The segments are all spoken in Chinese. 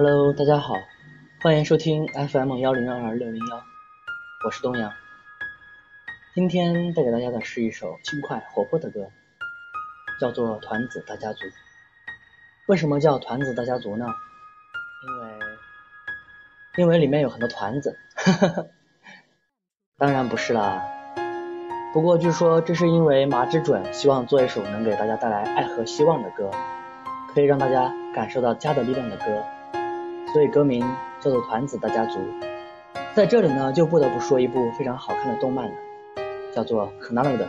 Hello，大家好，欢迎收听 FM 幺零二二六零幺，我是东阳。今天带给大家的是一首轻快活泼的歌，叫做《团子大家族》。为什么叫团子大家族呢？因为因为里面有很多团子，当然不是啦。不过据说这是因为马之准希望做一首能给大家带来爱和希望的歌，可以让大家感受到家的力量的歌，所以歌名叫做《团子大家族》。在这里呢，就不得不说一部非常好看的动漫了，叫做《可 n a 的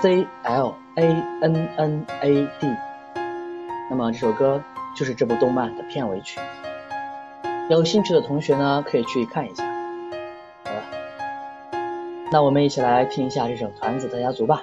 C L A N N A D。那么这首歌就是这部动漫的片尾曲，有兴趣的同学呢可以去看一下。好了，那我们一起来听一下这首《团子大家族》吧。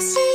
see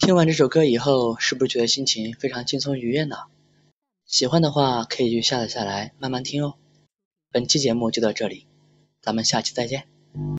听完这首歌以后，是不是觉得心情非常轻松愉悦呢？喜欢的话可以去下载下来慢慢听哦。本期节目就到这里，咱们下期再见。